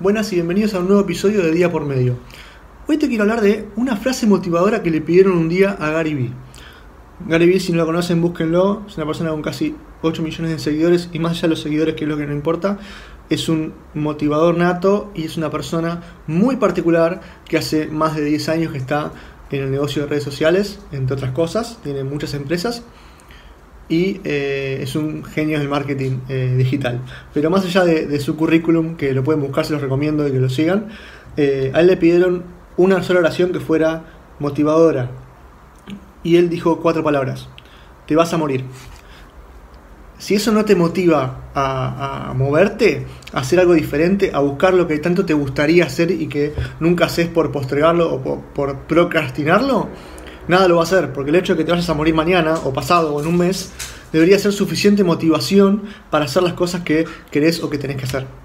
Buenas y bienvenidos a un nuevo episodio de Día por Medio. Hoy te quiero hablar de una frase motivadora que le pidieron un día a Gary Vee. Gary Vee, si no lo conocen, búsquenlo. Es una persona con casi 8 millones de seguidores y más allá de los seguidores, que es lo que no importa, es un motivador nato y es una persona muy particular que hace más de 10 años que está en el negocio de redes sociales, entre otras cosas, tiene muchas empresas y eh, es un genio del marketing eh, digital. Pero más allá de, su currículum, que lo pueden buscar, se los recomiendo y que lo sigan, eh, a él le pidieron una sola oración que fuera motivadora. Y él dijo cuatro palabras, te vas a morir. Si eso no te motiva a, moverte, a hacer algo diferente, a buscar lo que tanto te gustaría hacer y que nunca haces por postergarlo o por procrastinarlo, nada lo va a hacer, porque el hecho de que te vayas a morir mañana o pasado o en un mes debería ser suficiente motivación para hacer las cosas que querés o que tenés que hacer.